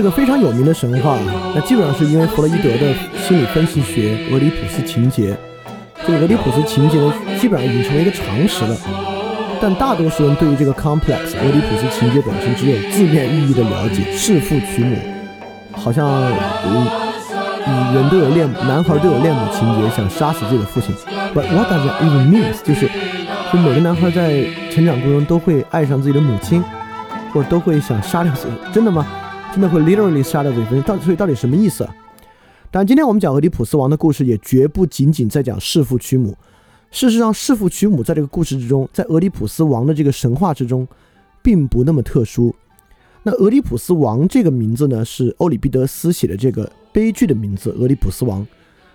是个非常有名的神话，那基本上是因为弗洛伊德的心理分析学俄狄浦斯情节。这个俄狄浦斯情节，基本上已经成为一个常识了。但大多数人对于这个 complex 俄狄浦斯情节本身只有字面意义的了解，弑父娶母，好像嗯，嗯人都有恋，男孩都有恋母情节，想杀死自己的父亲。But what does it even mean？就是，就每个男孩在成长过程中都会爱上自己的母亲，或者都会想杀掉自己，真的吗？真的会 literally 杀掉自己？到所以到底什么意思？但今天我们讲俄狄浦斯王的故事，也绝不仅仅在讲弑父娶母。事实上，弑父娶母在这个故事之中，在俄狄浦斯王的这个神话之中，并不那么特殊。那俄狄浦斯王这个名字呢，是欧里庇得斯写的这个悲剧的名字——俄狄浦斯王。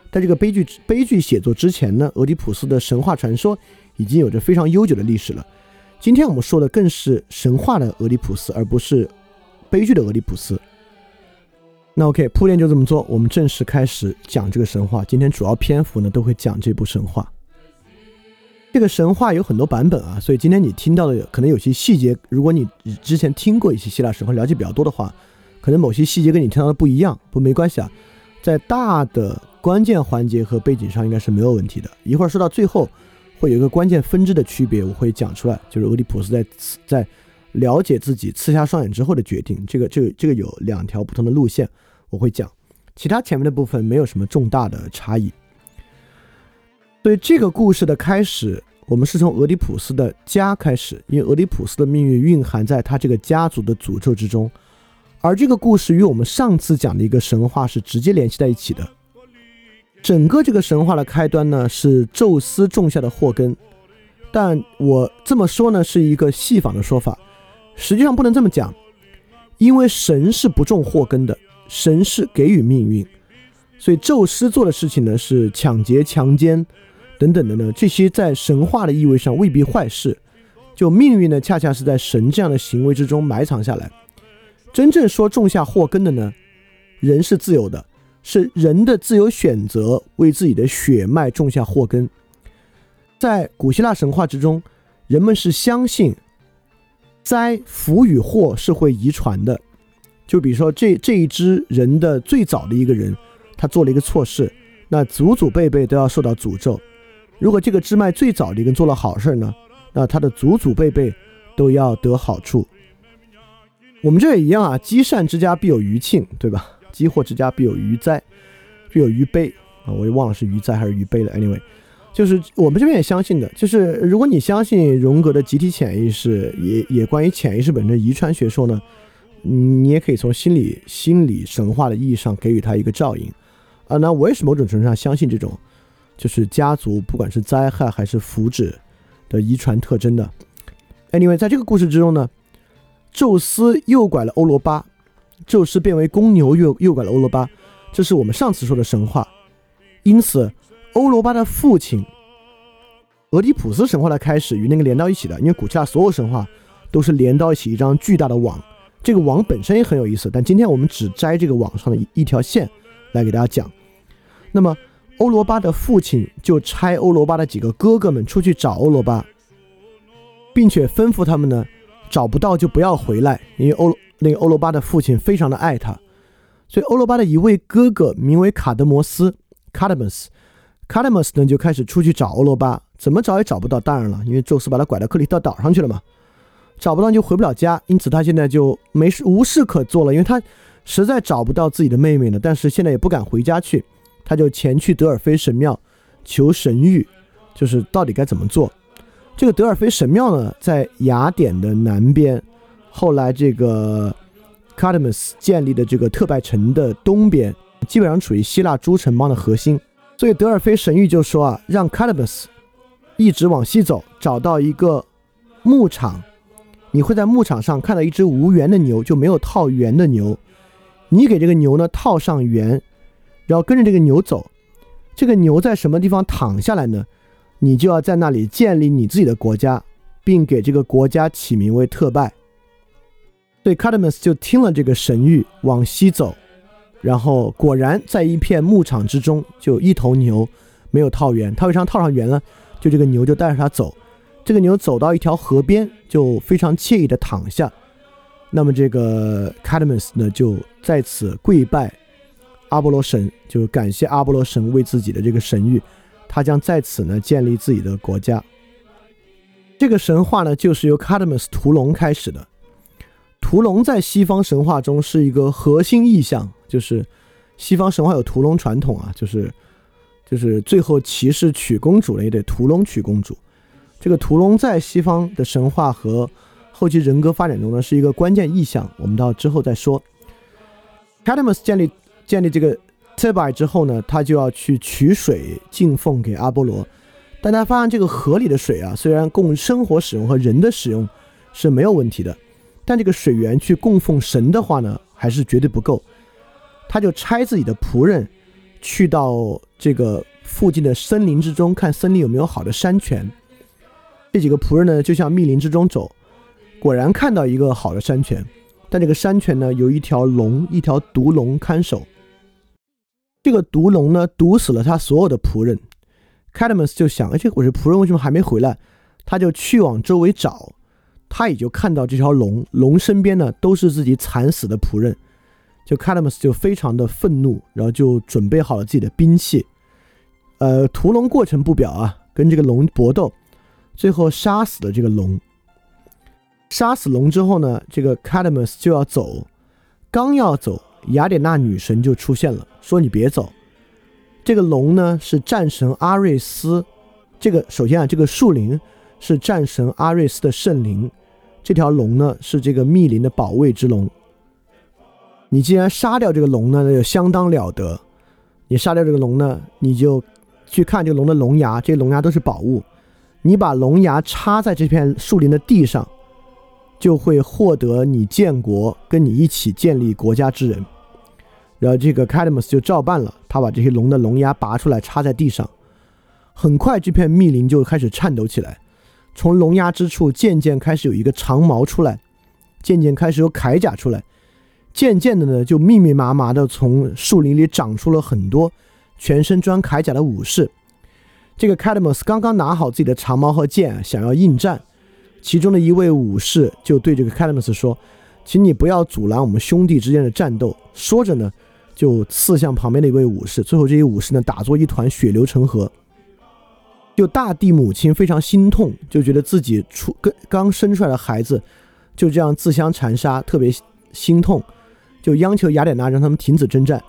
在这个悲剧悲剧写作之前呢，俄狄浦斯的神话传说已经有着非常悠久的历史了。今天我们说的更是神话的俄狄浦斯，而不是悲剧的俄狄浦斯。那 OK，铺垫就这么做，我们正式开始讲这个神话。今天主要篇幅呢都会讲这部神话。这个神话有很多版本啊，所以今天你听到的可能有些细节，如果你之前听过一些希腊神话，了解比较多的话，可能某些细节跟你听到的不一样，不没关系啊。在大的关键环节和背景上应该是没有问题的。一会儿说到最后，会有一个关键分支的区别，我会讲出来，就是俄狄浦斯在在了解自己刺瞎双眼之后的决定。这个这个这个有两条不同的路线。我会讲，其他前面的部分没有什么重大的差异。所以这个故事的开始，我们是从俄狄浦斯的家开始，因为俄狄浦斯的命运蕴含在他这个家族的诅咒之中，而这个故事与我们上次讲的一个神话是直接联系在一起的。整个这个神话的开端呢，是宙斯种下的祸根，但我这么说呢，是一个戏仿的说法，实际上不能这么讲。因为神是不种祸根的，神是给予命运，所以宙斯做的事情呢是抢劫、强奸等等的呢，这些在神话的意味上未必坏事。就命运呢，恰恰是在神这样的行为之中埋藏下来。真正说种下祸根的呢，人是自由的，是人的自由选择为自己的血脉种下祸根。在古希腊神话之中，人们是相信。灾福与祸是会遗传的，就比如说这这一支人的最早的一个人，他做了一个错事，那祖祖辈辈都要受到诅咒。如果这个支脉最早的一个做了好事呢，那他的祖祖辈辈都要得好处。我们这也一样啊，积善之家必有余庆，对吧？积祸之家必有余灾，必有余悲啊！我也忘了是余灾还是余悲了。Anyway。就是我们这边也相信的，就是如果你相信荣格的集体潜意识，也也关于潜意识本身遗传学说呢，你也可以从心理心理神话的意义上给予它一个照应啊。那我也是某种程度上相信这种，就是家族不管是灾害还是福祉的遗传特征的。Anyway，在这个故事之中呢，宙斯诱拐了欧罗巴，宙斯变为公牛诱诱拐了欧罗巴，这是我们上次说的神话，因此。欧罗巴的父亲，俄狄浦斯神话的开始与那个连到一起的，因为古希腊所有神话都是连到一起一张巨大的网，这个网本身也很有意思，但今天我们只摘这个网上的一一条线来给大家讲。那么欧罗巴的父亲就差欧罗巴的几个哥哥们出去找欧罗巴，并且吩咐他们呢，找不到就不要回来，因为欧那个欧罗巴的父亲非常的爱他，所以欧罗巴的一位哥哥名为卡德摩斯 （Cadmus）。卡德莫斯呢就开始出去找欧罗巴，怎么找也找不到。当然了，因为宙斯把他拐到克里特岛上去了嘛，找不到就回不了家。因此他现在就没事无事可做了，因为他实在找不到自己的妹妹了。但是现在也不敢回家去，他就前去德尔菲神庙求神谕，就是到底该怎么做。这个德尔菲神庙呢，在雅典的南边，后来这个卡德莫斯建立的这个特拜城的东边，基本上处于希腊诸城邦的核心。所以德尔菲神谕就说啊，让卡德布斯一直往西走，找到一个牧场，你会在牧场上看到一只无缘的牛，就没有套圆的牛。你给这个牛呢套上圆，然后跟着这个牛走。这个牛在什么地方躺下来呢？你就要在那里建立你自己的国家，并给这个国家起名为特拜。所以卡德布斯就听了这个神谕，往西走。然后果然，在一片牧场之中，就一头牛没有套圆，他为啥套上圆呢？就这个牛就带着他走，这个牛走到一条河边，就非常惬意的躺下。那么这个 Cadmus 呢，就在此跪拜阿波罗神，就感谢阿波罗神为自己的这个神谕，他将在此呢建立自己的国家。这个神话呢，就是由 Cadmus 屠龙开始的。屠龙在西方神话中是一个核心意象，就是西方神话有屠龙传统啊，就是就是最后骑士娶公主了也得屠龙娶公主。这个屠龙在西方的神话和后期人格发展中呢，是一个关键意象。我们到之后再说。Cadmus 建立建立这个 t e b a i 之后呢，他就要去取水敬奉给阿波罗。但他发现这个河里的水啊，虽然供生活使用和人的使用是没有问题的，但这个水源去供奉神的话呢，还是绝对不够。他就差自己的仆人去到这个附近的森林之中，看森林有没有好的山泉。这几个仆人呢，就向密林之中走。果然看到一个好的山泉，但这个山泉呢，有一条龙，一条毒龙看守。这个毒龙呢，毒死了他所有的仆人。Cadmus 就想，哎，这我这仆人为什么还没回来？他就去往周围找，他也就看到这条龙，龙身边呢都是自己惨死的仆人。就 Cadmus 就非常的愤怒，然后就准备好了自己的兵器。呃，屠龙过程不表啊，跟这个龙搏斗，最后杀死了这个龙。杀死龙之后呢，这个 Cadmus 就要走，刚要走，雅典娜女神就出现了，说你别走。这个龙呢是战神阿瑞斯，这个首先啊，这个树林是战神阿瑞斯的圣灵，这条龙呢是这个密林的保卫之龙。你既然杀掉这个龙呢，那就相当了得。你杀掉这个龙呢，你就去看这个龙的龙牙，这些龙牙都是宝物。你把龙牙插在这片树林的地上。就会获得你建国，跟你一起建立国家之人。然后这个 Cadmus 就照办了，他把这些龙的龙牙拔出来插在地上。很快，这片密林就开始颤抖起来，从龙牙之处渐渐开始有一个长矛出来，渐渐开始有铠甲出来，渐渐的呢，就密密麻麻的从树林里长出了很多全身装铠甲的武士。这个 Cadmus 刚刚拿好自己的长矛和剑，想要应战。其中的一位武士就对这个 Cadmus 说：“请你不要阻拦我们兄弟之间的战斗。”说着呢，就刺向旁边的一位武士。最后，这些武士呢打作一团，血流成河。就大地母亲非常心痛，就觉得自己出刚刚生出来的孩子就这样自相残杀，特别心痛，就央求雅典娜让他们停止征战。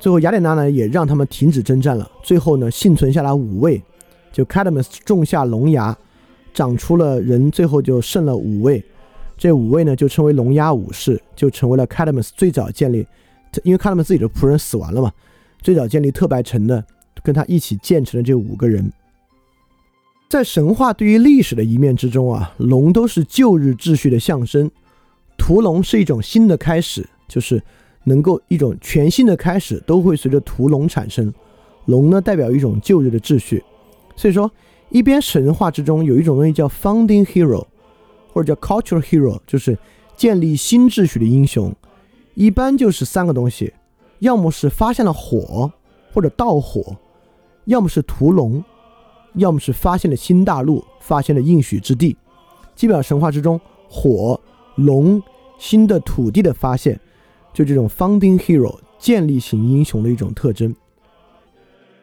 最后，雅典娜呢也让他们停止征战了。最后呢，幸存下来五位，就 Cadmus 种下龙牙。长出了人，最后就剩了五位，这五位呢就称为龙牙武士，就成为了 Cadmus 最早建立，因为 Cadmus 自己的仆人死完了嘛，最早建立特白城的，跟他一起建成的这五个人，在神话对于历史的一面之中啊，龙都是旧日秩序的象征，屠龙是一种新的开始，就是能够一种全新的开始都会随着屠龙产生，龙呢代表一种旧日的秩序，所以说。一边神话之中有一种东西叫 founding hero，或者叫 cultural hero，就是建立新秩序的英雄，一般就是三个东西，要么是发现了火或者盗火，要么是屠龙，要么是发现了新大陆，发现了应许之地。基本上神话之中，火、龙、新的土地的发现，就这种 founding hero 建立型英雄的一种特征。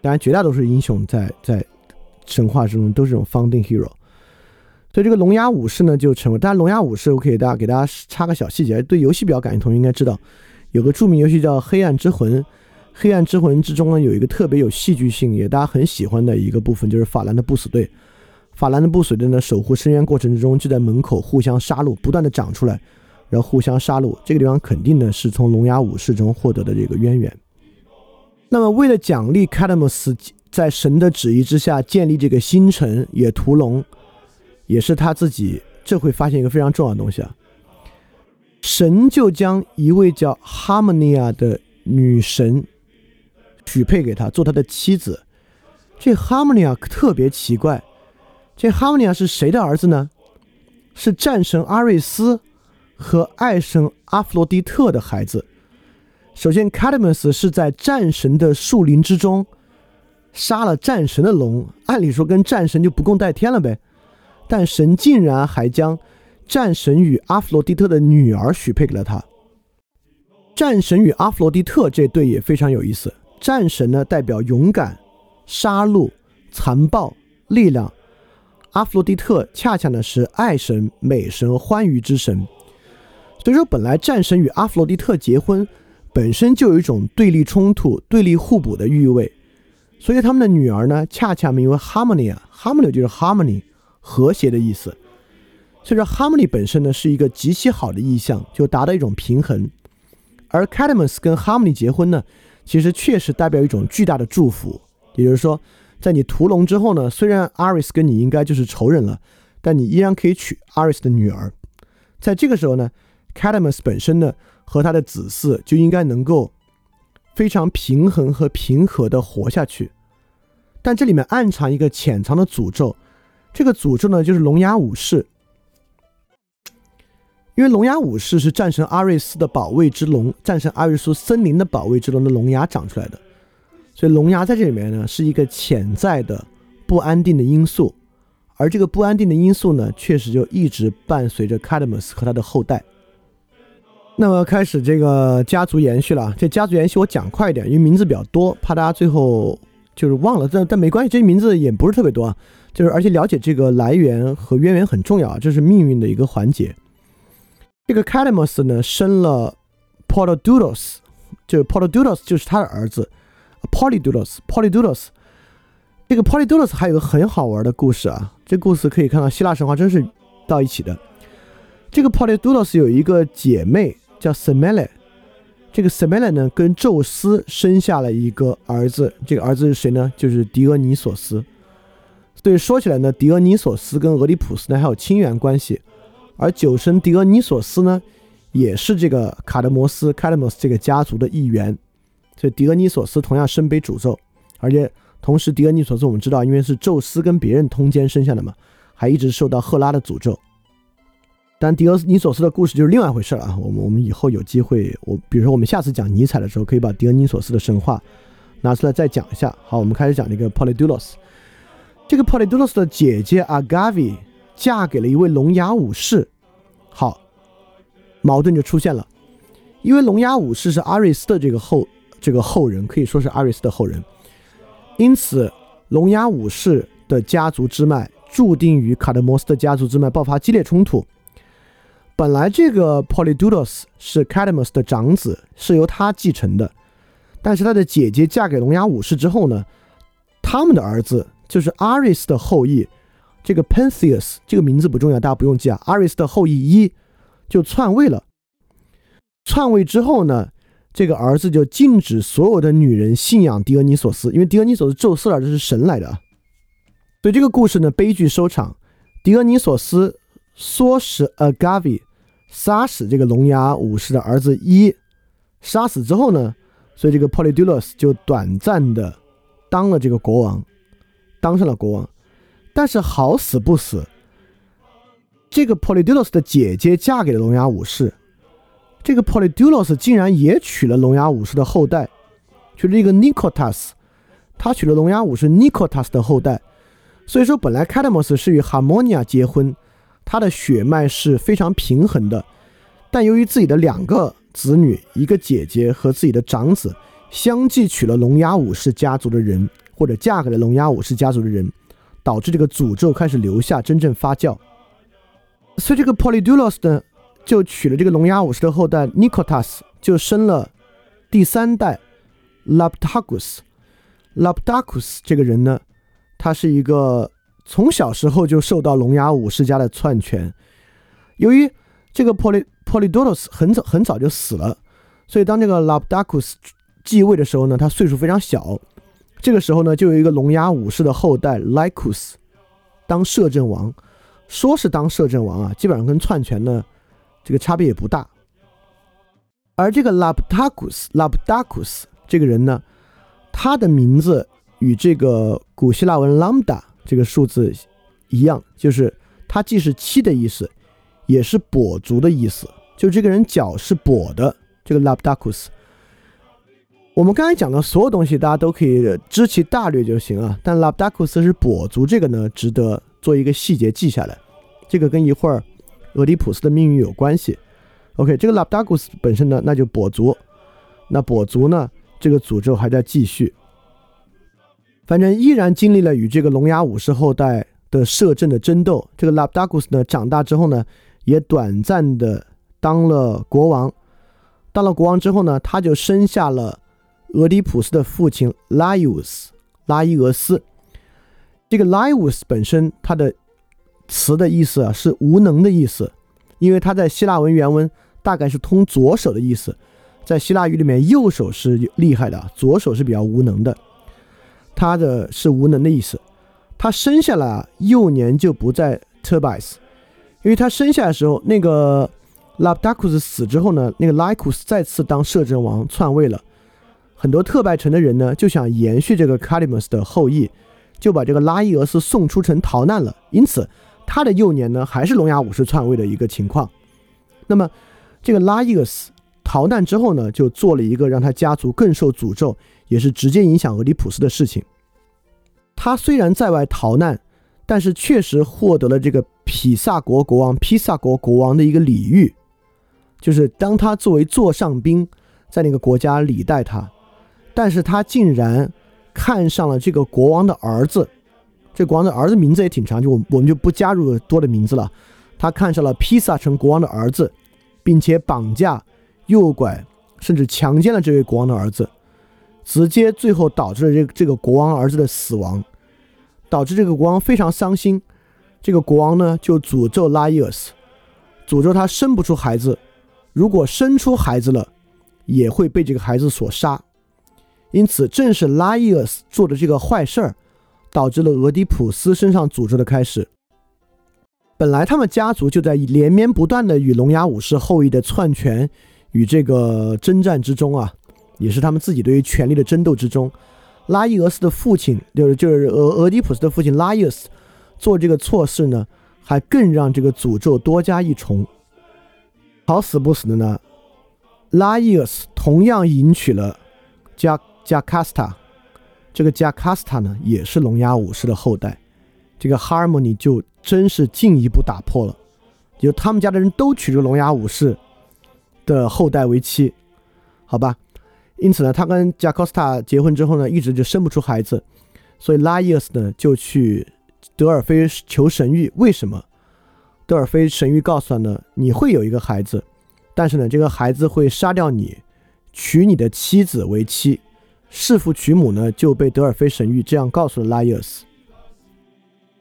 当然，绝大多数英雄在在。神话之中都是这种 founding hero，所以这个龙牙武士呢就成为。当然，龙牙武士我可以大家给大家插个小细节，对游戏比较感兴趣同学应该知道，有个著名游戏叫《黑暗之魂》。《黑暗之魂》之中呢有一个特别有戏剧性也大家很喜欢的一个部分，就是法兰的不死队。法兰的不死队呢守护深渊过程之中就在门口互相杀戮，不断的长出来，然后互相杀戮。这个地方肯定呢是从龙牙武士中获得的这个渊源。那么为了奖励卡德姆斯。在神的旨意之下建立这个新城，也屠龙，也是他自己。这会发现一个非常重要的东西啊，神就将一位叫哈莫尼亚的女神许配给他做他的妻子。这哈莫尼亚特别奇怪，这哈莫尼亚是谁的儿子呢？是战神阿瑞斯和爱神阿弗洛狄特的孩子。首先，卡德姆斯是在战神的树林之中。杀了战神的龙，按理说跟战神就不共戴天了呗。但神竟然还将战神与阿弗洛狄特的女儿许配给了他。战神与阿弗洛狄特这对也非常有意思。战神呢代表勇敢、杀戮、残暴、力量；阿弗洛狄特恰恰呢是爱神、美神、欢愉之神。所以说，本来战神与阿弗洛狄特结婚本身就有一种对立冲突、对立互补的意味。所以他们的女儿呢，恰恰名为 Harmony，Harmony 就是 Harmony。和谐的意思，所以说 harmony 本身呢是一个极其好的意象，就达到一种平衡。而 Cadmus 跟 harmony 结婚呢，其实确实代表一种巨大的祝福。也就是说，在你屠龙之后呢，虽然 Aris 跟你应该就是仇人了，但你依然可以娶 Aris 的女儿。在这个时候呢，Cadmus 本身呢和他的子嗣就应该能够非常平衡和平和的活下去。但这里面暗藏一个潜藏的诅咒。这个诅咒呢，就是龙牙武士，因为龙牙武士是战神阿瑞斯的保卫之龙，战神阿瑞斯森林的保卫之龙的龙牙长出来的，所以龙牙在这里面呢是一个潜在的不安定的因素，而这个不安定的因素呢，确实就一直伴随着 Cadmus 和他的后代。那么开始这个家族延续了，这家族延续我讲快一点，因为名字比较多，怕大家最后就是忘了，但但没关系，这些名字也不是特别多啊。就是，而且了解这个来源和渊源很重要，这是命运的一个环节。这个 Cadmus 呢，生了 Polydeuces，就 Polydeuces 就是他的儿子，Polydeuces，Polydeuces。这个 Polydeuces 还有个很好玩的故事啊，这故事可以看到希腊神话真是到一起的。这个 Polydeuces 有一个姐妹叫 Semele，这个 Semele 呢跟宙斯生下了一个儿子，这个儿子是谁呢？就是狄俄尼索斯。所以说起来呢，狄俄尼索斯跟俄狄浦斯呢还有亲缘关系，而酒神狄俄尼索斯呢，也是这个卡德摩斯 （Cadmus） 这个家族的一员。所以狄俄尼索斯同样身背诅咒，而且同时狄俄尼索斯我们知道，因为是宙斯跟别人通奸生下的嘛，还一直受到赫拉的诅咒。但狄俄尼索斯的故事就是另外一回事了啊！我们我们以后有机会，我比如说我们下次讲尼采的时候，可以把狄俄尼索斯的神话拿出来再讲一下。好，我们开始讲这个 Polydeuces。这个 Polydeuces 的姐姐 Agave 嫁给了一位聋哑武士，好，矛盾就出现了，因为聋哑武士是阿瑞斯的这个后这个后人，可以说是阿瑞斯的后人，因此聋哑武士的家族支脉注定与卡德摩斯的家族支脉爆发激烈冲突。本来这个 Polydeuces 是 Cadmus 的长子，是由他继承的，但是他的姐姐嫁给聋哑武士之后呢，他们的儿子。就是阿瑞斯的后裔，这个 Pentheus 这个名字不重要，大家不用记啊。阿瑞斯的后裔一就篡位了，篡位之后呢，这个儿子就禁止所有的女人信仰狄俄尼索斯，因为狄俄尼索斯宙斯儿子是神来的啊。所以这个故事呢悲剧收场，狄俄尼索斯唆使 Agave 杀死这个聋哑武士的儿子一，杀死之后呢，所以这个 Polydeuces 就短暂的当了这个国王。当上了国王，但是好死不死，这个 Polydeuces 的姐姐嫁给了聋哑武士，这个 Polydeuces 竟然也娶了聋哑武士的后代，就是一个 Nicotas，他娶了聋哑武士 Nicotas 的后代，所以说本来 Cadmus 是与 Harmonia 结婚，他的血脉是非常平衡的，但由于自己的两个子女，一个姐姐和自己的长子相继娶了龙牙武士家族的人。或者嫁给了龙牙武士家族的人，导致这个诅咒开始留下，真正发酵。所以这个 Polydeuces 呢，就娶了这个龙牙武士的后代 Nicotas，就生了第三代 Labtagus。Labtagus 这个人呢，他是一个从小时候就受到聋哑武士家的篡权。由于这个 Poly Polydeuces 很早很早就死了，所以当这个 Labdacus 继位的时候呢，他岁数非常小。这个时候呢，就有一个聋哑武士的后代 Lycus 当摄政王，说是当摄政王啊，基本上跟篡权呢这个差别也不大。而这个 Labdacus Labdacus 这个人呢，他的名字与这个古希腊文 lambda 这个数字一样，就是它既是七的意思，也是跛足的意思，就这个人脚是跛的。这个 Labdacus。我们刚才讲的所有东西，大家都可以知其大略就行啊。但拉布达库斯是跛足，这个呢，值得做一个细节记下来。这个跟一会儿俄狄浦斯的命运有关系。OK，这个拉布达库斯本身呢，那就跛足。那跛足呢，这个诅咒还在继续。反正依然经历了与这个聋哑武士后代的摄政的争斗。这个拉布达库斯呢，长大之后呢，也短暂的当了国王。当了国王之后呢，他就生下了。俄狄浦斯的父亲拉伊乌斯，拉伊俄斯。这个拉伊乌斯本身，它的词的意思啊是无能的意思，因为他在希腊文原文大概是通左手的意思。在希腊语里面，右手是厉害的，左手是比较无能的。他的是无能的意思。他生下来幼年就不在特拜斯，因为他生下来的时候，那个拉布达库斯死之后呢，那个拉伊库斯再次当摄政王篡位了。很多特拜城的人呢，就想延续这个卡利姆斯的后裔，就把这个拉伊俄斯送出城逃难了。因此，他的幼年呢，还是聋哑武士篡位的一个情况。那么，这个拉伊俄斯逃难之后呢，就做了一个让他家族更受诅咒，也是直接影响俄狄浦斯的事情。他虽然在外逃难，但是确实获得了这个匹萨国国王、披萨国国王的一个礼遇，就是当他作为座上宾，在那个国家礼待他。但是他竟然看上了这个国王的儿子，这国王的儿子名字也挺长，就我我们就不加入多的名字了。他看上了披萨城国王的儿子，并且绑架、诱拐，甚至强奸了这位国王的儿子，直接最后导致了这这个国王儿子的死亡，导致这个国王非常伤心。这个国王呢就诅咒拉伊尔斯，诅咒他生不出孩子，如果生出孩子了，也会被这个孩子所杀。因此，正是拉伊尔斯做的这个坏事儿，导致了俄狄浦斯身上诅咒的开始。本来他们家族就在连绵不断的与聋哑武士后裔的篡权与这个征战之中啊，也是他们自己对于权力的争斗之中。拉伊俄斯的父亲，就是就是俄俄狄浦斯的父亲拉伊尔斯，做这个错事呢，还更让这个诅咒多加一重。好死不死的呢，拉伊尔斯同样迎娶了加。加卡斯塔，这个加卡斯塔呢，也是聋哑武士的后代，这个 harmony 就真是进一步打破了，就他们家的人都娶这聋哑武士的后代为妻，好吧？因此呢，他跟加卡斯塔结婚之后呢，一直就生不出孩子，所以拉伊斯呢就去德尔菲求神谕，为什么？德尔菲神谕告诉他呢，你会有一个孩子，但是呢，这个孩子会杀掉你，娶你的妻子为妻。弑父娶母呢，就被德尔菲神谕这样告诉了拉伊尔斯。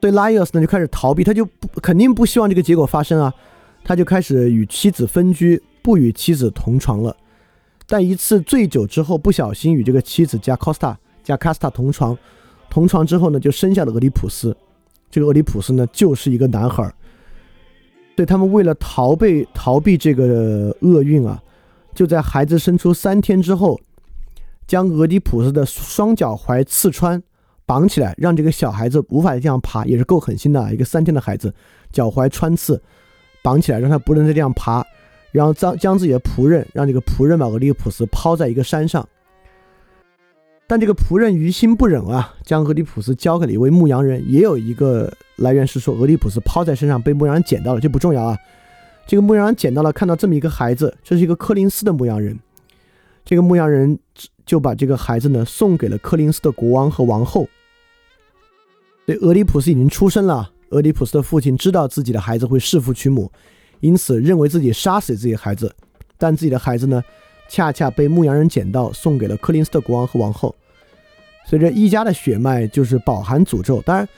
所以拉伊尔斯呢就开始逃避，他就不肯定不希望这个结果发生啊，他就开始与妻子分居，不与妻子同床了。但一次醉酒之后，不小心与这个妻子加 costa 加 casta 同床，同床之后呢，就生下了俄狄浦斯。这个俄狄浦斯呢，就是一个男孩儿。对他们为了逃避逃避这个厄运啊，就在孩子生出三天之后。将俄狄浦斯的双脚踝刺穿，绑起来，让这个小孩子无法再这样爬，也是够狠心的。一个三天的孩子，脚踝穿刺，绑起来，让他不能再这样爬。然后将将自己的仆人，让这个仆人把俄狄浦斯抛在一个山上。但这个仆人于心不忍啊，将俄狄浦斯交给了一位牧羊人。也有一个来源是说，俄狄浦斯抛在身上被牧羊人捡到了，这不重要啊。这个牧羊人捡到了，看到这么一个孩子，这是一个柯林斯的牧羊人。这个牧羊人。就把这个孩子呢送给了柯林斯的国王和王后。对，俄狄浦斯已经出生了。俄狄浦斯的父亲知道自己的孩子会弑父娶母，因此认为自己杀死自己的孩子。但自己的孩子呢，恰恰被牧羊人捡到，送给了柯林斯的国王和王后。随着一家的血脉就是饱含诅咒。当然，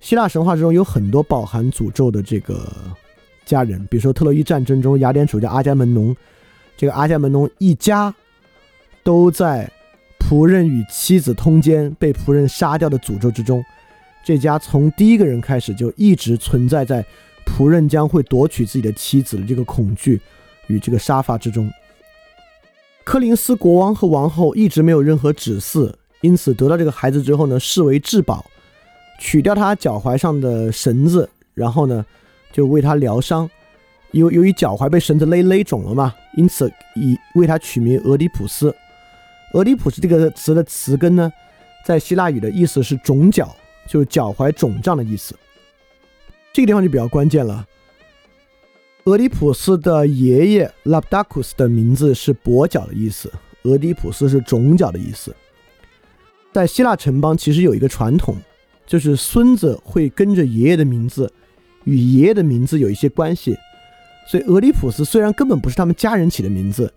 希腊神话之中有很多饱含诅咒的这个家人，比如说特洛伊战争中雅典主教阿伽门农，这个阿伽门农一家都在。仆人与妻子通奸被仆人杀掉的诅咒之中，这家从第一个人开始就一直存在在仆人将会夺取自己的妻子的这个恐惧与这个杀伐之中。柯林斯国王和王后一直没有任何指示，因此得到这个孩子之后呢，视为至宝，取掉他脚踝上的绳子，然后呢，就为他疗伤。由由于脚踝被绳子勒勒肿了嘛，因此以为他取名俄狄浦斯。俄狄浦斯这个词的词根呢，在希腊语的意思是肿脚，就是脚踝肿胀的意思。这个地方就比较关键了。俄狄浦斯的爷爷 Labdacus 的名字是跛脚的意思，俄狄浦斯是肿脚的意思。在希腊城邦其实有一个传统，就是孙子会跟着爷爷的名字，与爷爷的名字有一些关系。所以俄狄浦斯虽然根本不是他们家人起的名字，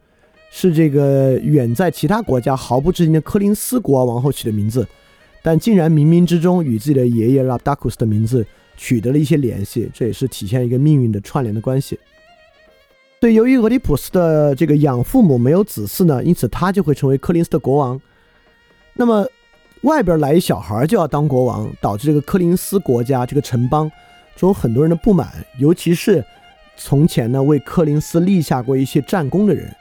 是这个远在其他国家毫不知情的柯林斯国王王后起的名字，但竟然冥冥之中与自己的爷爷 Labdacus 的名字。取得了一些联系，这也是体现一个命运的串联的关系。对，由于俄狄浦斯的这个养父母没有子嗣呢，因此他就会成为柯林斯的国王。那么外边来一小孩就要当国王，导致这个柯林斯国家这个城邦中很多人的不满，尤其是从前呢为柯林斯立下过一些战功的人，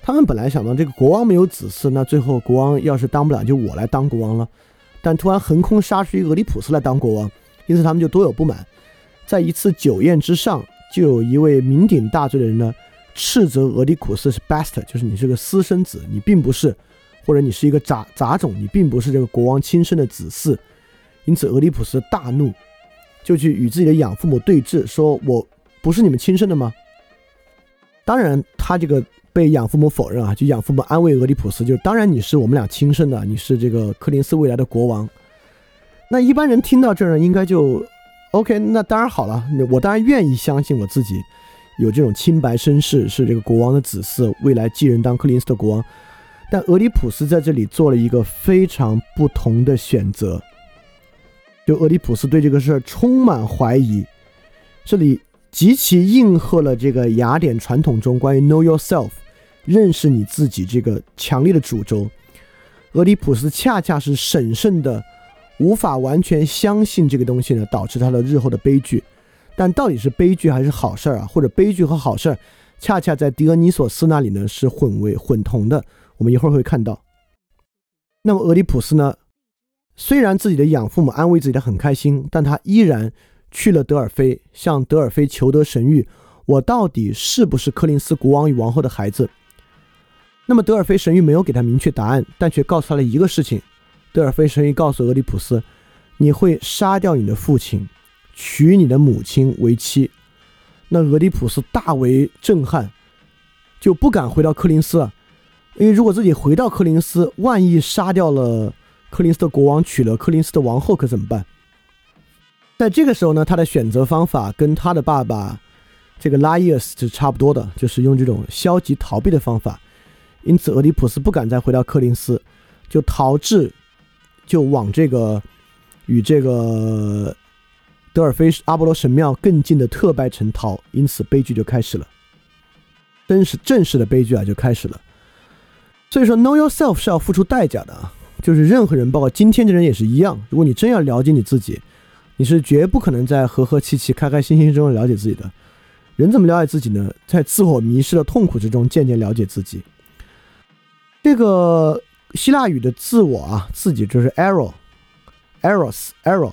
他们本来想到这个国王没有子嗣，那最后国王要是当不了，就我来当国王了。但突然横空杀出一个俄狄浦斯来当国王。因此，他们就多有不满。在一次酒宴之上，就有一位酩酊大醉的人呢，斥责俄狄浦斯是 bastard，就是你是个私生子，你并不是，或者你是一个杂杂种，你并不是这个国王亲生的子嗣。因此，俄狄浦斯大怒，就去与自己的养父母对峙，说：“我不是你们亲生的吗？”当然，他这个被养父母否认啊，就养父母安慰俄狄浦斯，就当然你是我们俩亲生的，你是这个柯林斯未来的国王。那一般人听到这儿，应该就，OK，那当然好了，我当然愿意相信我自己有这种清白身世，是这个国王的子嗣，未来继任当克林斯的国王。但俄狄浦斯在这里做了一个非常不同的选择，就俄狄浦斯对这个事儿充满怀疑，这里极其应和了这个雅典传统中关于 Know yourself，认识你自己这个强烈的主轴。俄狄浦斯恰恰是审慎的。无法完全相信这个东西呢，导致他的日后的悲剧。但到底是悲剧还是好事儿啊？或者悲剧和好事儿，恰恰在狄俄尼索斯那里呢是混为混同的。我们一会儿会看到。那么俄狄浦斯呢，虽然自己的养父母安慰自己的很开心，但他依然去了德尔菲，向德尔菲求得神谕：我到底是不是柯林斯国王与王后的孩子？那么德尔菲神谕没有给他明确答案，但却告诉他了一个事情。德尔菲神谕告诉俄狄浦斯：“你会杀掉你的父亲，娶你的母亲为妻。”那俄狄浦斯大为震撼，就不敢回到柯林斯了，因为如果自己回到柯林斯，万一杀掉了柯林斯的国王，娶了柯林斯的王后，可怎么办？在这个时候呢，他的选择方法跟他的爸爸这个拉伊尔斯是差不多的，就是用这种消极逃避的方法。因此，俄狄浦斯不敢再回到柯林斯，就逃至。就往这个与这个德尔菲阿波罗神庙更近的特拜城逃，因此悲剧就开始了，真实正式的悲剧啊就开始了。所以说，know yourself 是要付出代价的啊，就是任何人，包括今天的人也是一样。如果你真要了解你自己，你是绝不可能在和和气气、开开心心中了解自己的。人怎么了解自己呢？在自我迷失的痛苦之中，渐渐了解自己。这个。希腊语的自我啊，自己就是 arrow，eros，arrow。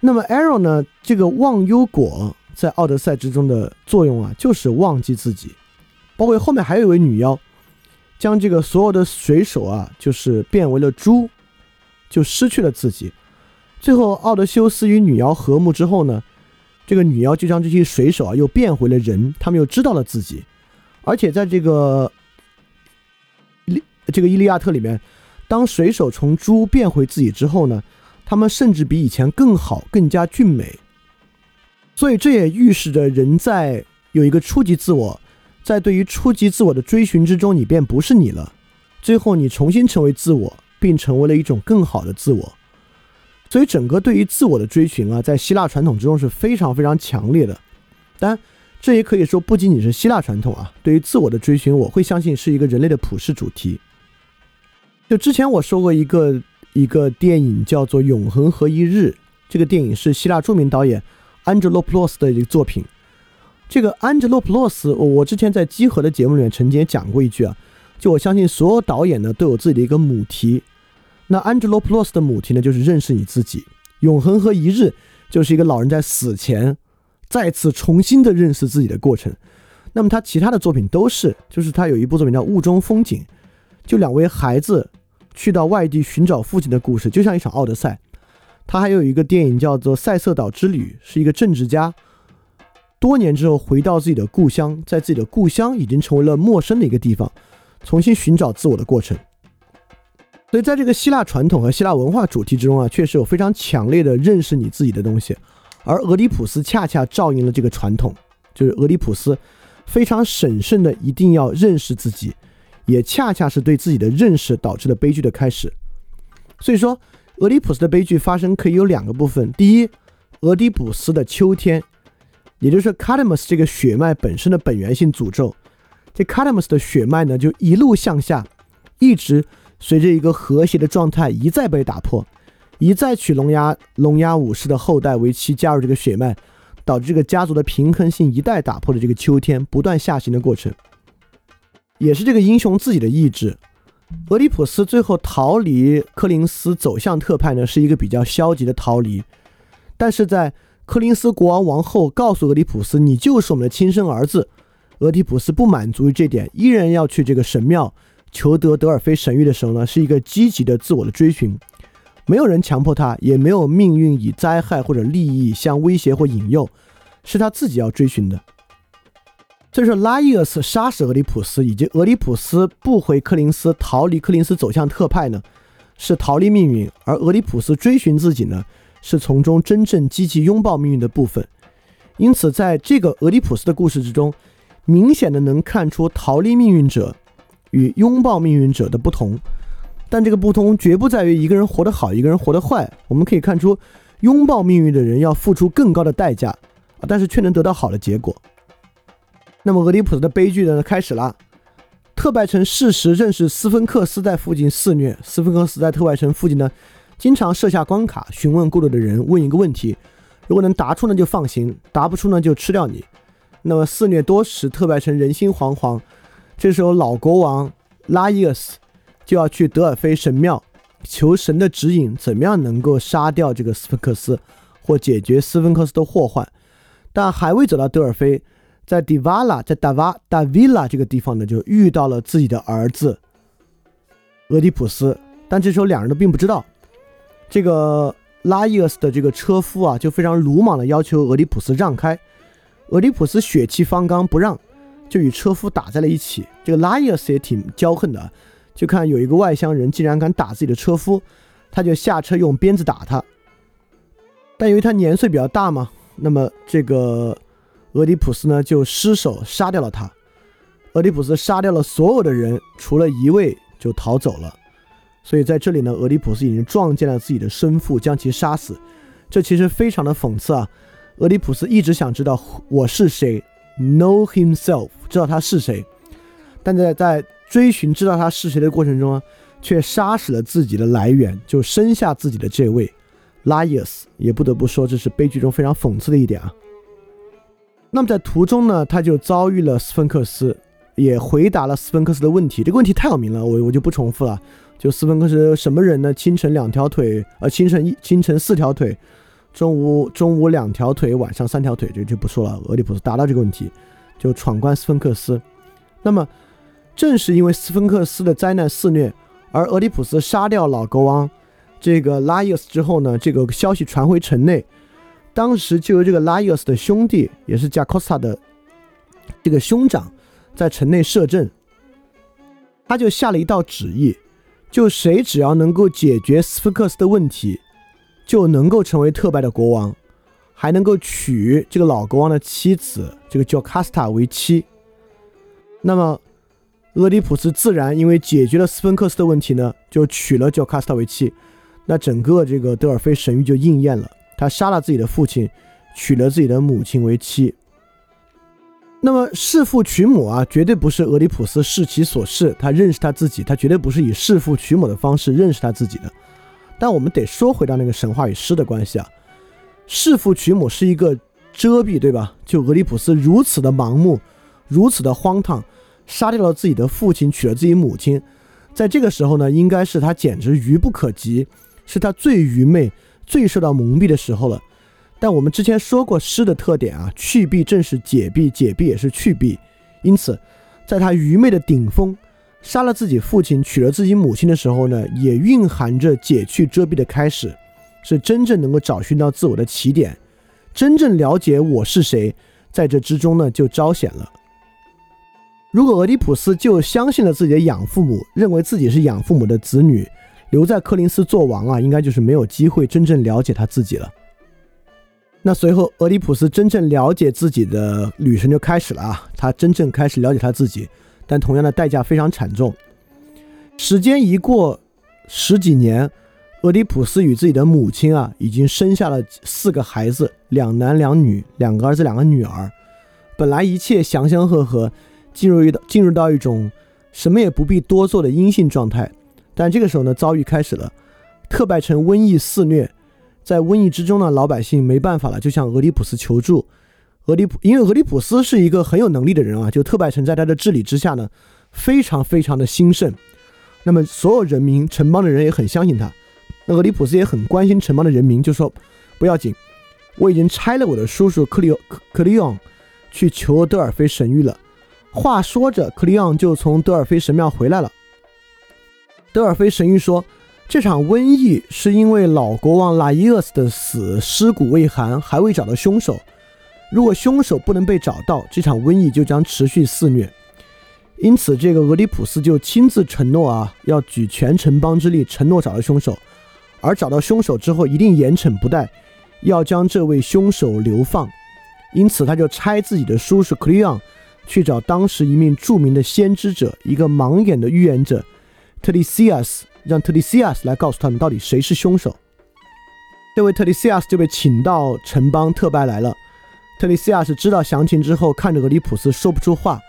那么 arrow 呢？这个忘忧果在奥德赛之中的作用啊，就是忘记自己。包括后面还有一位女妖，将这个所有的水手啊，就是变为了猪，就失去了自己。最后奥德修斯与女妖和睦之后呢，这个女妖就将这些水手啊又变回了人，他们又知道了自己，而且在这个。这个《伊利亚特》里面，当水手从猪变回自己之后呢，他们甚至比以前更好，更加俊美。所以这也预示着人在有一个初级自我，在对于初级自我的追寻之中，你便不是你了。最后你重新成为自我，并成为了一种更好的自我。所以整个对于自我的追寻啊，在希腊传统之中是非常非常强烈的。当然，这也可以说不仅仅是希腊传统啊，对于自我的追寻，我会相信是一个人类的普世主题。就之前我说过一个一个电影叫做《永恒和一日》，这个电影是希腊著名导演安哲洛普洛斯的一个作品。这个安哲洛普洛斯，我我之前在集合的节目里面曾经也讲过一句啊，就我相信所有导演呢都有自己的一个母题。那安哲洛普洛斯的母题呢，就是认识你自己。《永恒和一日》就是一个老人在死前再次重新的认识自己的过程。那么他其他的作品都是，就是他有一部作品叫《雾中风景》。就两位孩子去到外地寻找父亲的故事，就像一场奥德赛。他还有一个电影叫做《塞瑟岛之旅》，是一个政治家多年之后回到自己的故乡，在自己的故乡已经成为了陌生的一个地方，重新寻找自我的过程。所以，在这个希腊传统和希腊文化主题之中啊，确实有非常强烈的认识你自己的东西，而俄狄浦斯恰恰照应了这个传统，就是俄狄浦斯非常审慎的一定要认识自己，也恰恰是对自己的认识导致了悲剧的开始。所以说。俄狄浦斯的悲剧发生可以有两个部分：第一，俄狄浦斯的秋天，也就是卡德 m 斯这个血脉本身的本源性诅咒。这卡德 m 斯的血脉呢，就一路向下，一直随着一个和谐的状态一再被打破，一再娶龙牙龙牙武士的后代为妻，加入这个血脉，导致这个家族的平衡性一代打破的这个秋天不断下行的过程，也是这个英雄自己的意志。俄狄浦斯最后逃离柯林斯，走向特派呢，是一个比较消极的逃离。但是在柯林斯国王王后告诉俄狄浦斯：“你就是我们的亲生儿子。”俄狄浦斯不满足于这点，依然要去这个神庙求得德尔菲神谕的时候呢，是一个积极的自我的追寻。没有人强迫他，也没有命运以灾害或者利益相威胁或引诱，是他自己要追寻的。这是拉伊厄斯杀死俄狄浦斯，以及俄狄浦斯不回柯林斯，逃离柯林斯走向特派呢，是逃离命运；而俄狄浦斯追寻自己呢，是从中真正积极拥抱命运的部分。因此，在这个俄狄浦斯的故事之中，明显的能看出逃离命运者与拥抱命运者的不同。但这个不同绝不在于一个人活得好，一个人活得坏。我们可以看出，拥抱命运的人要付出更高的代价啊，但是却能得到好的结果。那么俄狄浦斯的悲剧呢开始了。特拜城事实认识斯芬克斯在附近肆虐。斯芬克斯在特拜城附近呢，经常设下关卡，询问过路的人问一个问题，如果能答出呢就放行，答不出呢就吃掉你。那么肆虐多时，特拜城人心惶惶。这时候老国王拉伊厄斯就要去德尔菲神庙求神的指引，怎么样能够杀掉这个斯芬克斯，或解决斯芬克斯的祸患。但还未走到德尔菲。在迪瓦拉，在达瓦达维拉这个地方呢，就遇到了自己的儿子俄狄浦斯。但这时候两人都并不知道，这个拉伊厄斯的这个车夫啊，就非常鲁莽的要求俄狄浦斯让开。俄狄浦斯血气方刚，不让，就与车夫打在了一起。这个拉伊厄斯也挺骄横的，就看有一个外乡人竟然敢打自己的车夫，他就下车用鞭子打他。但由于他年岁比较大嘛，那么这个。俄狄浦斯呢就失手杀掉了他，俄狄浦斯杀掉了所有的人，除了一位就逃走了。所以在这里呢，俄狄浦斯已经撞见了自己的生父，将其杀死。这其实非常的讽刺啊！俄狄浦斯一直想知道我是谁，know himself，知道他是谁，但在在追寻知道他是谁的过程中，却杀死了自己的来源，就生下自己的这位拉伊斯。也不得不说，这是悲剧中非常讽刺的一点啊。那么在途中呢，他就遭遇了斯芬克斯，也回答了斯芬克斯的问题。这个问题太有名了，我我就不重复了。就斯芬克斯什么人呢？清晨两条腿，呃，清晨一清晨四条腿，中午中午两条腿，晚上三条腿，这就不说了。俄狄浦斯答到这个问题，就闯关斯芬克斯。那么正是因为斯芬克斯的灾难肆虐，而俄狄浦斯杀掉老国王这个拉伊斯之后呢，这个消息传回城内。当时就由这个拉伊斯的兄弟，也是加科斯塔的这个兄长，在城内摄政。他就下了一道旨意，就谁只要能够解决斯芬克斯的问题，就能够成为特拜的国王，还能够娶这个老国王的妻子这个叫卡斯塔为妻。那么，俄狄浦斯自然因为解决了斯芬克斯的问题呢，就娶了叫卡斯塔为妻。那整个这个德尔菲神谕就应验了。他杀了自己的父亲，娶了自己的母亲为妻。那么弑父娶母啊，绝对不是俄狄浦斯视其所视，他认识他自己，他绝对不是以弑父娶母的方式认识他自己的。但我们得说回到那个神话与诗的关系啊，弑父娶母是一个遮蔽，对吧？就俄狄浦斯如此的盲目，如此的荒唐，杀掉了自己的父亲，娶了自己母亲，在这个时候呢，应该是他简直愚不可及，是他最愚昧。最受到蒙蔽的时候了，但我们之前说过诗的特点啊，去蔽正是解蔽，解蔽也是去蔽，因此，在他愚昧的顶峰，杀了自己父亲，娶了自己母亲的时候呢，也蕴含着解去遮蔽的开始，是真正能够找寻到自我的起点，真正了解我是谁，在这之中呢就彰显了。如果俄狄浦斯就相信了自己的养父母，认为自己是养父母的子女，留在柯林斯做王啊，应该就是没有机会真正了解他自己了。那随后，俄狄浦斯真正了解自己的旅程就开始了啊，他真正开始了解他自己。但同样的代价非常惨重。时间一过十几年，俄狄浦斯与自己的母亲啊，已经生下了四个孩子，两男两女，两个儿子，两个女儿。本来一切祥祥和和，进入一进入到一种什么也不必多做的阴性状态。但这个时候呢，遭遇开始了，特拜城瘟疫肆虐，在瘟疫之中呢，老百姓没办法了，就向俄狄浦斯求助。俄狄浦，因为俄狄浦斯是一个很有能力的人啊，就特拜城在他的治理之下呢，非常非常的兴盛。那么所有人民城邦的人也很相信他。那俄狄浦斯也很关心城邦的人民，就说不要紧，我已经差了我的叔叔克里克克里昂去求德尔菲神谕了。话说着，克里昂就从德尔菲神庙回来了。德尔菲神谕说，这场瘟疫是因为老国王拉伊厄斯的死尸骨未寒，还未找到凶手。如果凶手不能被找到，这场瘟疫就将持续肆虐。因此，这个俄狄浦斯就亲自承诺啊，要举全城邦之力，承诺找到凶手。而找到凶手之后，一定严惩不贷，要将这位凶手流放。因此，他就差自己的叔叔克里昂去找当时一名著名的先知者，一个盲眼的预言者特里西亚斯，让特里西亚斯来告诉他们到底谁是凶手。这位特里西亚斯就被请到城邦特拜来了。特里西亚斯知道详情之后，看着俄狄浦斯说不出话，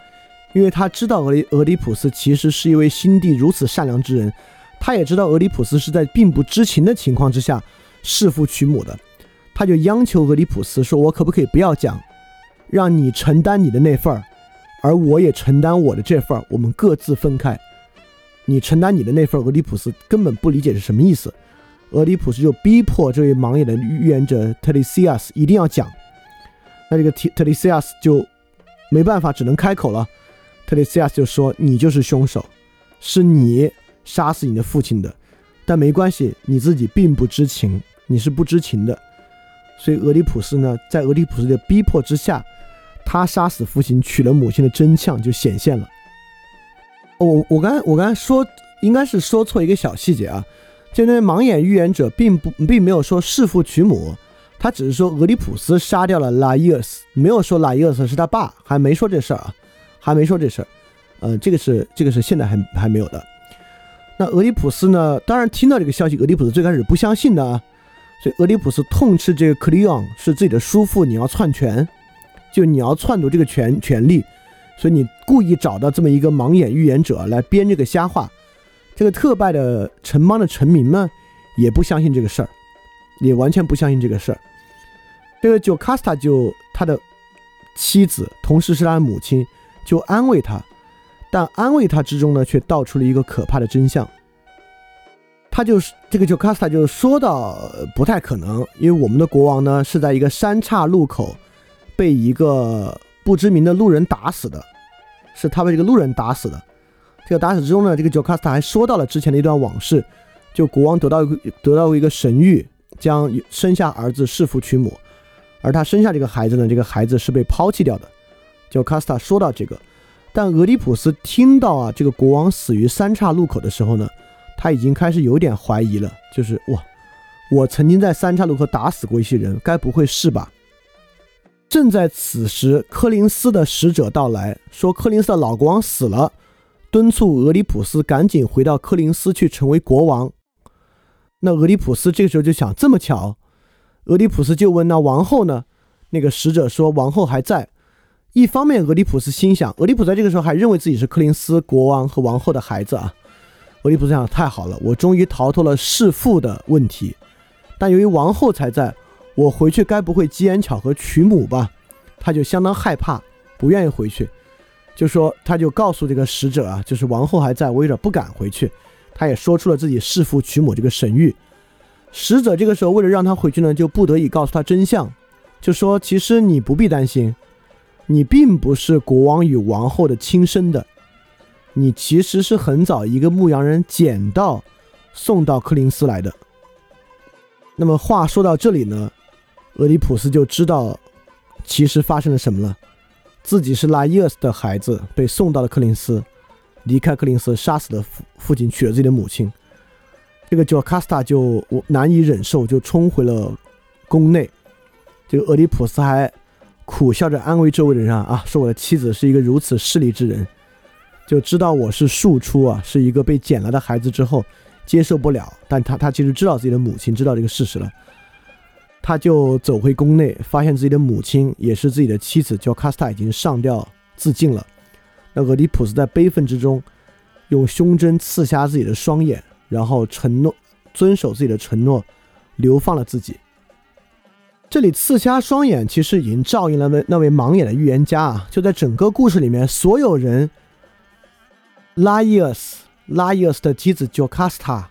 因为他知道俄狄俄狄浦斯其实是一位心地如此善良之人，他也知道俄狄浦斯是在并不知情的情况之下弑父娶母的，他就央求俄狄浦斯说：“我可不可以不要讲，让你承担你的那份儿，而我也承担我的这份儿，我们各自分开。你承担你的那份。”俄狄浦斯根本不理解是什么意思，俄狄浦斯就逼迫这位盲眼的预言者特里西亚斯一定要讲。那这个特特里西亚斯就没办法，只能开口了。特里西亚斯就说：“你就是凶手，是你杀死你的父亲的。但没关系，你自己并不知情，你是不知情的。所以俄狄浦斯呢，在俄狄浦斯的逼迫之下，他杀死父亲，娶了母亲的真相就显现了。我我刚我刚才说应该是说错一个小细节啊，就那盲眼预言者并不并没有说弑父娶母。”他只是说俄狄浦斯杀掉了拉伊厄斯，没有说拉伊厄斯是他爸，还没说这事儿啊，还没说这事儿。呃，这个是这个是现在还还没有的。那俄狄浦斯呢？当然听到这个消息，俄狄浦斯最开始不相信的，所以俄狄浦斯痛斥这个克里昂是自己的叔父，你要篡权，就你要篡夺这个权权利，所以你故意找到这么一个盲眼预言者来编这个瞎话。这个特拜的城邦的臣民呢，也不相信这个事儿。也完全不相信这个事儿。这个就卡斯塔就他的妻子，同时是他的母亲，就安慰他，但安慰他之中呢，却道出了一个可怕的真相。他就是这个就卡斯塔就说到不太可能，因为我们的国王呢是在一个三岔路口被一个不知名的路人打死的，是他被这个路人打死的。这个打死之中呢，这个就卡斯塔还说到了之前的一段往事，就国王得到一个得到一个神谕。将生下儿子弑父娶母，而他生下这个孩子呢？这个孩子是被抛弃掉的。就卡斯塔说到这个，但俄狄浦斯听到啊，这个国王死于三岔路口的时候呢，他已经开始有点怀疑了。就是哇，我曾经在三岔路口打死过一些人，该不会是吧？正在此时，柯林斯的使者到来，说柯林斯的老国王死了，敦促俄狄浦斯赶紧回到柯林斯去成为国王。那俄狄浦斯这个时候就想，这么巧，俄狄浦斯就问：“那王后呢？”那个使者说：“王后还在。”一方面，俄狄浦斯心想，俄狄浦斯在这个时候还认为自己是柯林斯国王和王后的孩子啊。俄狄浦斯想：太好了，我终于逃脱了弑父的问题。但由于王后才在，我回去该不会机缘巧合娶母吧？他就相当害怕，不愿意回去，就说他就告诉这个使者啊，就是王后还在，我有点不敢回去。他也说出了自己弑父娶母这个神谕，使者这个时候为了让他回去呢，就不得已告诉他真相，就说其实你不必担心，你并不是国王与王后的亲生的，你其实是很早一个牧羊人捡到，送到柯林斯来的。那么话说到这里呢，俄狄浦斯就知道，其实发生了什么了。自己是拉伊厄斯的孩子，被送到了克林斯，离开克林斯，杀死了父父亲，娶了自己的母亲。这个叫卡斯塔就难以忍受，就冲回了宫内。这个俄狄浦斯还苦笑着安慰周围的人啊，说我的妻子是一个如此势利之人。就知道我是庶出啊，是一个被捡来的孩子之后接受不了，但他他其实知道自己的母亲知道这个事实了，他就走回宫内，发现自己的母亲也是自己的妻子，叫卡斯塔已经上吊自尽了。那俄狄浦斯在悲愤之中，用胸针刺瞎自己的双眼，然后承诺遵守自己的承诺，流放了自己。这里刺瞎双眼其实已经照应了那那位盲眼的预言家啊，就在整个故事里面，所有人。拉伊厄斯，拉伊厄斯的妻子叫卡斯塔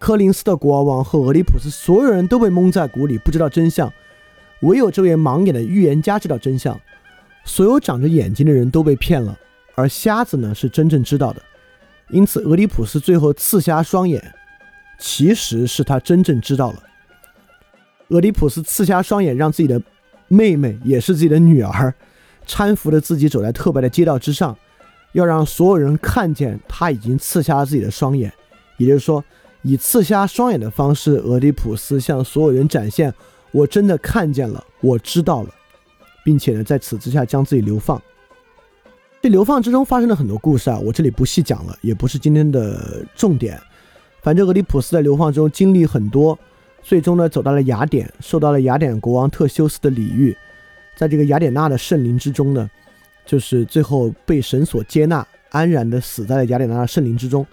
柯林斯的国王和俄狄浦斯，所有人都被蒙在鼓里，不知道真相。唯有这位盲眼的预言家知道真相。所有长着眼睛的人都被骗了，而瞎子呢是真正知道的。因此，俄狄浦斯最后刺瞎双眼，其实是他真正知道了。俄狄浦斯刺瞎双眼，让自己的妹妹，也是自己的女儿，搀扶着自己走在特别的街道之上。要让所有人看见他已经刺瞎了自己的双眼，也就是说，以刺瞎双眼的方式，俄狄浦斯向所有人展现：我真的看见了，我知道了，并且呢，在此之下将自己流放。这流放之中发生了很多故事啊，我这里不细讲了，也不是今天的重点。反正俄狄浦斯在流放中经历很多，最终呢，走到了雅典，受到了雅典国王特修斯的礼遇，在这个雅典娜的圣灵之中呢。就是最后被神所接纳，安然的死在了雅典娜的圣灵之中。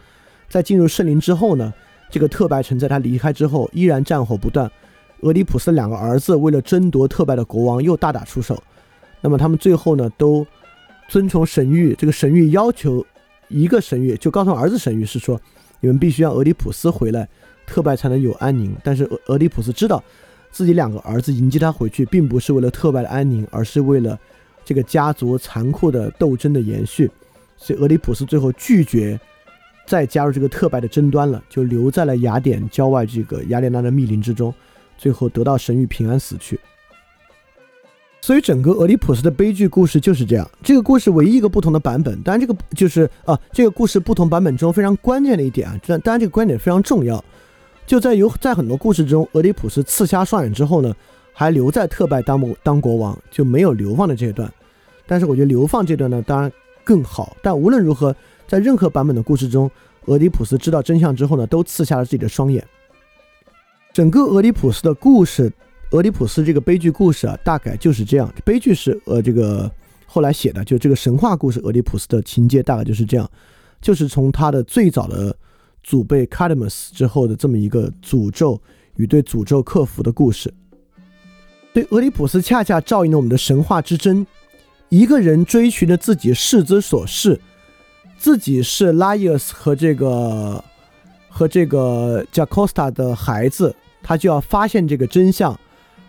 在进入圣灵之后呢，这个特白城在他离开之后依然战火不断。俄狄浦斯两个儿子为了争夺特拜的国王又大打出手。那么他们最后呢都遵从神谕，这个神谕要求一个神谕，就告诉儿子神谕是说，你们必须让俄狄浦斯回来，特拜才能有安宁。但是俄俄狄浦斯知道自己两个儿子迎接他回去，并不是为了特拜的安宁，而是为了。这个家族残酷的斗争的延续，所以俄狄浦斯最后拒绝再加入这个特拜的争端了，就留在了雅典郊外这个雅典娜的密林之中，最后得到神谕平安死去。所以整个俄狄浦斯的悲剧故事就是这样。这个故事唯一一个不同的版本，当然这个就是啊，这个故事不同版本中非常关键的一点啊，但当然这个观点非常重要，就在有在很多故事中，俄狄浦斯刺瞎双眼之后呢。还留在特拜当当国王，就没有流放的这一段。但是我觉得流放这段呢，当然更好。但无论如何，在任何版本的故事中，俄狄浦斯知道真相之后呢，都刺瞎了自己的双眼。整个俄狄浦斯的故事，俄狄浦斯这个悲剧故事啊，大概就是这样。悲剧是呃这个后来写的，就这个神话故事，俄狄浦斯的情节大概就是这样，就是从他的最早的祖辈卡德姆斯之后的这么一个诅咒与对诅咒克服的故事。对，俄狄浦斯恰恰照应了我们的神话之争。一个人追寻着自己世之所是，自己是拉伊厄斯和这个和这个叫 Costa 的孩子，他就要发现这个真相。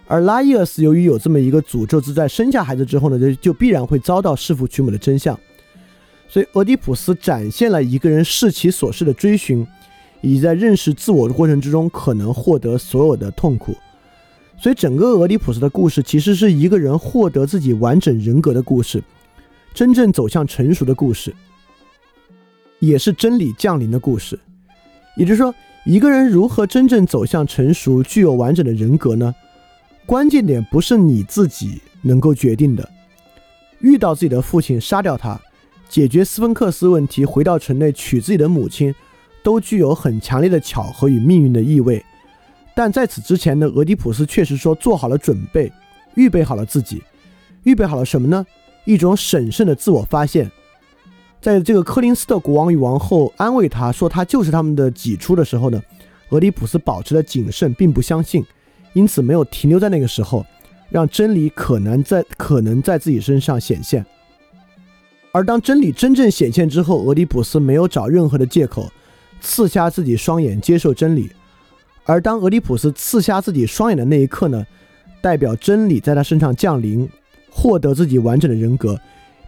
而拉伊厄斯由于有这么一个诅咒，是在生下孩子之后呢，就就必然会遭到弑父娶母的真相。所以，俄狄浦斯展现了一个人视其所是的追寻，以及在认识自我的过程之中可能获得所有的痛苦。所以，整个俄狄浦斯的故事其实是一个人获得自己完整人格的故事，真正走向成熟的故事，也是真理降临的故事。也就是说，一个人如何真正走向成熟，具有完整的人格呢？关键点不是你自己能够决定的。遇到自己的父亲，杀掉他，解决斯芬克斯问题，回到城内娶自己的母亲，都具有很强烈的巧合与命运的意味。但在此之前呢，俄狄浦斯确实说做好了准备，预备好了自己，预备好了什么呢？一种审慎的自我发现。在这个柯林斯的国王与王后安慰他说他就是他们的己出的时候呢，俄狄浦斯保持了谨慎，并不相信，因此没有停留在那个时候，让真理可能在可能在自己身上显现。而当真理真正显现之后，俄狄浦斯没有找任何的借口，刺瞎自己双眼，接受真理。而当俄狄浦斯刺瞎自己双眼的那一刻呢，代表真理在他身上降临，获得自己完整的人格，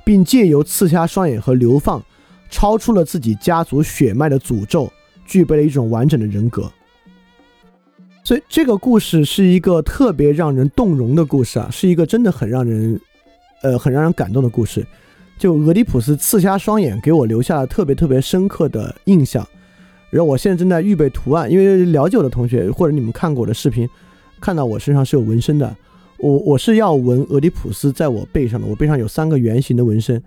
并借由刺瞎双眼和流放，超出了自己家族血脉的诅咒，具备了一种完整的人格。所以这个故事是一个特别让人动容的故事啊，是一个真的很让人，呃，很让人感动的故事。就俄狄浦斯刺瞎双眼，给我留下了特别特别深刻的印象。然后我现在正在预备图案，因为了解我的同学或者你们看过我的视频，看到我身上是有纹身的。我我是要纹俄狄浦斯在我背上的，我背上有三个圆形的纹身，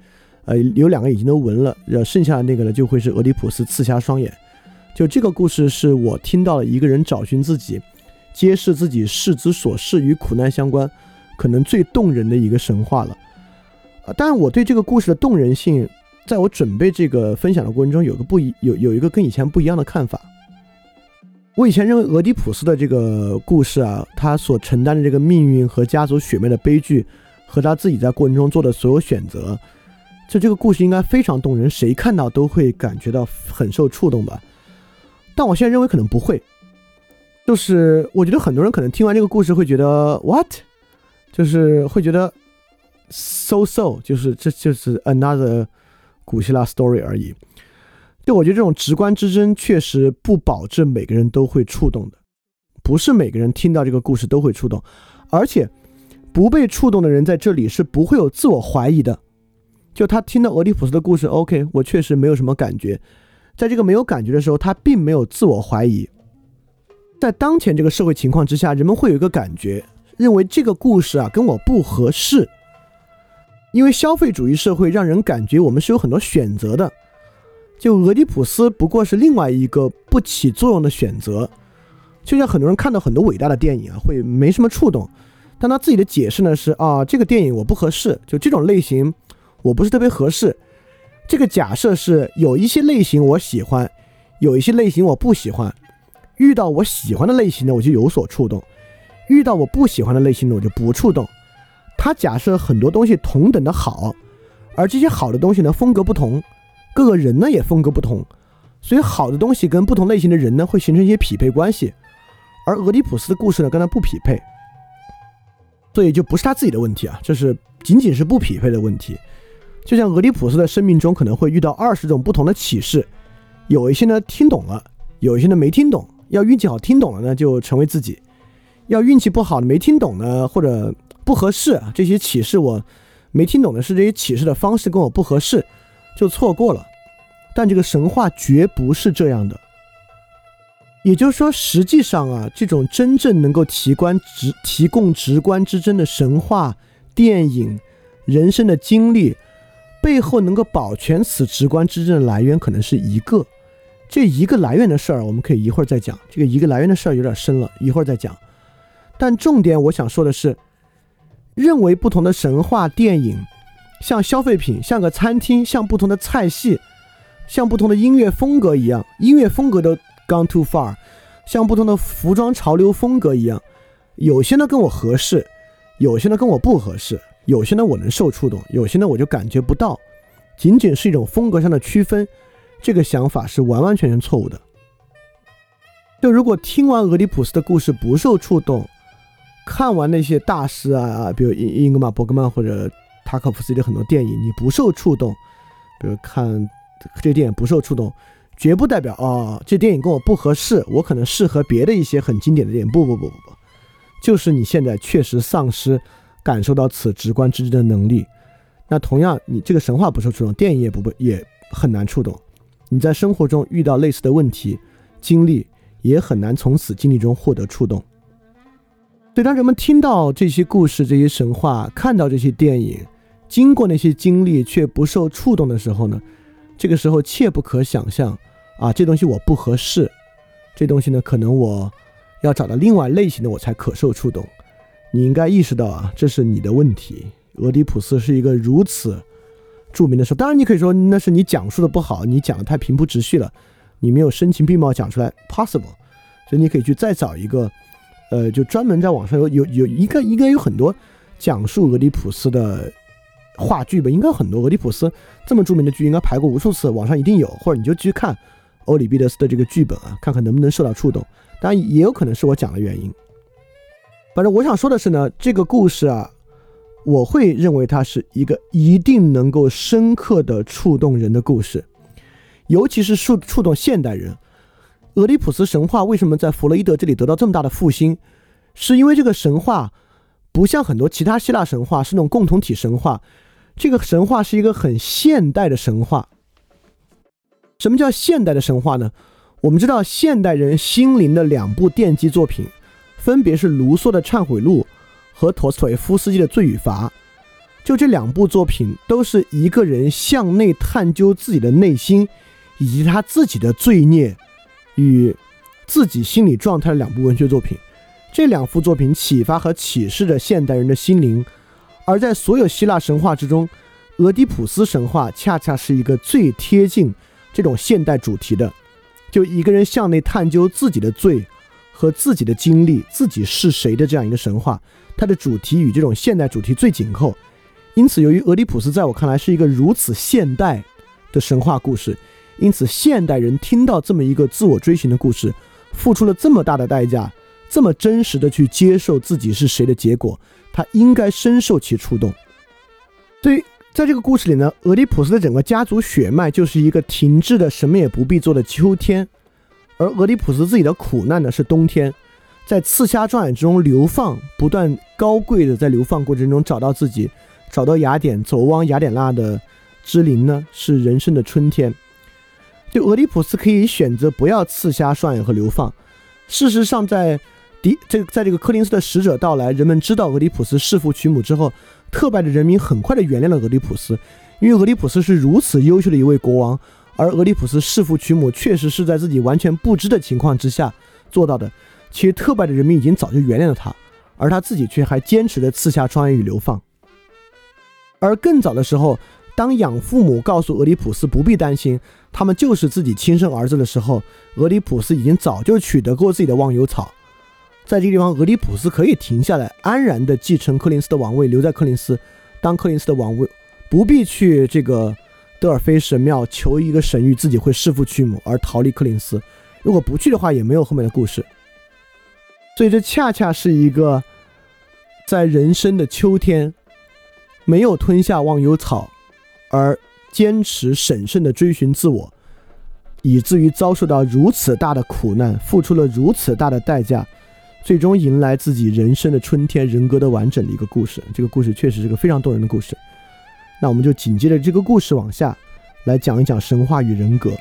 呃，有两个已经都纹了，然后剩下的那个呢就会是俄狄浦斯刺瞎双眼。就这个故事是我听到了一个人找寻自己，揭示自己世之所事与苦难相关，可能最动人的一个神话了。啊，当然我对这个故事的动人性，在我准备这个分享的过程中，有个不一有有一个跟以前不一样的看法。我以前认为俄狄浦斯的这个故事啊，他所承担的这个命运和家族血脉的悲剧，和他自己在过程中做的所有选择，就这个故事应该非常动人，谁看到都会感觉到很受触动吧。但我现在认为可能不会，就是我觉得很多人可能听完这个故事会觉得 what，就是会觉得 so so，就是这就是 another 古希腊 story 而已。就我觉得这种直观之争确实不保证每个人都会触动的，不是每个人听到这个故事都会触动，而且不被触动的人在这里是不会有自我怀疑的。就他听到俄狄浦斯的故事，OK，我确实没有什么感觉，在这个没有感觉的时候，他并没有自我怀疑。在当前这个社会情况之下，人们会有一个感觉，认为这个故事啊跟我不合适，因为消费主义社会让人感觉我们是有很多选择的。就俄狄浦斯不过是另外一个不起作用的选择，就像很多人看到很多伟大的电影啊，会没什么触动，但他自己的解释呢是啊，这个电影我不合适，就这种类型我不是特别合适。这个假设是有一些类型我喜欢，有一些类型我不喜欢。遇到我喜欢的类型呢，我就有所触动；遇到我不喜欢的类型呢，我就不触动。他假设很多东西同等的好，而这些好的东西呢，风格不同。各个人呢也风格不同，所以好的东西跟不同类型的人呢会形成一些匹配关系，而俄狄浦斯的故事呢跟他不匹配，所以就不是他自己的问题啊，这是仅仅是不匹配的问题。就像俄狄浦斯的生命中可能会遇到二十种不同的启示，有一些呢听懂了，有一些呢没听懂。要运气好听懂了呢就成为自己，要运气不好没听懂呢或者不合适啊，这些启示我没听懂的是这些启示的方式跟我不合适。就错过了，但这个神话绝不是这样的。也就是说，实际上啊，这种真正能够提观直提供直观之真的神话、电影、人生的经历，背后能够保全此直观之真的来源，可能是一个。这一个来源的事儿，我们可以一会儿再讲。这个一个来源的事儿有点深了，一会儿再讲。但重点我想说的是，认为不同的神话电影。像消费品，像个餐厅，像不同的菜系，像不同的音乐风格一样，音乐风格都 gone too far，像不同的服装潮流风格一样，有些呢跟我合适，有些呢跟我不合适，有些呢我能受触动，有些呢我就感觉不到，仅仅是一种风格上的区分，这个想法是完完全全错误的。就如果听完俄狄浦斯的故事不受触动，看完那些大师啊，比如英英格玛·伯格曼或者。塔可夫斯基的很多电影，你不受触动，比如看这电影不受触动，绝不代表哦，这电影跟我不合适，我可能适合别的一些很经典的电影。不不不不不，就是你现在确实丧失感受到此直观之真的能力。那同样，你这个神话不受触动，电影也不不也很难触动。你在生活中遇到类似的问题经历，也很难从此经历中获得触动。所以，当人们听到这些故事、这些神话，看到这些电影，经过那些经历却不受触动的时候呢，这个时候切不可想象啊，这东西我不合适，这东西呢可能我要找到另外类型的我才可受触动。你应该意识到啊，这是你的问题。俄狄浦斯是一个如此著名的事，当然你可以说那是你讲述的不好，你讲的太平铺直叙了，你没有声情并茂讲出来，possible。所以你可以去再找一个，呃，就专门在网上有有有一个应该有很多讲述俄狄浦斯的。话剧吧，应该很多。俄狄浦斯这么著名的剧，应该排过无数次，网上一定有。或者你就去看欧里庇得斯的这个剧本啊，看看能不能受到触动。当然，也有可能是我讲的原因。反正我想说的是呢，这个故事啊，我会认为它是一个一定能够深刻的触动人的故事。尤其是触触动现代人。俄狄浦斯神话为什么在弗洛伊德这里得到这么大的复兴？是因为这个神话不像很多其他希腊神话是那种共同体神话，这个神话是一个很现代的神话。什么叫现代的神话呢？我们知道现代人心灵的两部奠基作品，分别是卢梭的《忏悔录》和陀思妥耶夫斯基的《罪与罚》。就这两部作品，都是一个人向内探究自己的内心，以及他自己的罪孽。与自己心理状态的两部文学作品，这两幅作品启发和启示着现代人的心灵。而在所有希腊神话之中，俄狄浦斯神话恰恰是一个最贴近这种现代主题的。就一个人向内探究自己的罪和自己的经历，自己是谁的这样一个神话，它的主题与这种现代主题最紧扣。因此，由于俄狄浦斯在我看来是一个如此现代的神话故事。因此，现代人听到这么一个自我追寻的故事，付出了这么大的代价，这么真实的去接受自己是谁的结果，他应该深受其触动。对于，在这个故事里呢，俄狄浦斯的整个家族血脉就是一个停滞的、什么也不必做的秋天，而俄狄浦斯自己的苦难呢是冬天，在刺虾壮眼中流放，不断高贵的在流放过程中找到自己，找到雅典，走往雅典娜的之林呢是人生的春天。就俄狄浦斯可以选择不要刺瞎双眼和流放。事实上，在迪这个在这个柯林斯的使者到来，人们知道俄狄浦斯弑父娶母之后，特拜的人民很快的原谅了俄狄浦斯，因为俄狄浦斯是如此优秀的一位国王，而俄狄浦斯弑父娶母确实是在自己完全不知的情况之下做到的。其实特拜的人民已经早就原谅了他，而他自己却还坚持着刺下双眼与流放。而更早的时候。当养父母告诉俄狄浦斯不必担心，他们就是自己亲生儿子的时候，俄狄浦斯已经早就取得过自己的忘忧草。在这个地方，俄狄浦斯可以停下来，安然地继承柯林斯的王位，留在柯林斯当柯林斯的王位，不必去这个德尔菲神庙求一个神谕，自己会弑父娶母而逃离柯林斯。如果不去的话，也没有后面的故事。所以，这恰恰是一个在人生的秋天，没有吞下忘忧草。而坚持审慎的追寻自我，以至于遭受到如此大的苦难，付出了如此大的代价，最终迎来自己人生的春天，人格的完整的一个故事。这个故事确实是个非常动人的故事。那我们就紧接着这个故事往下来讲一讲神话与人格。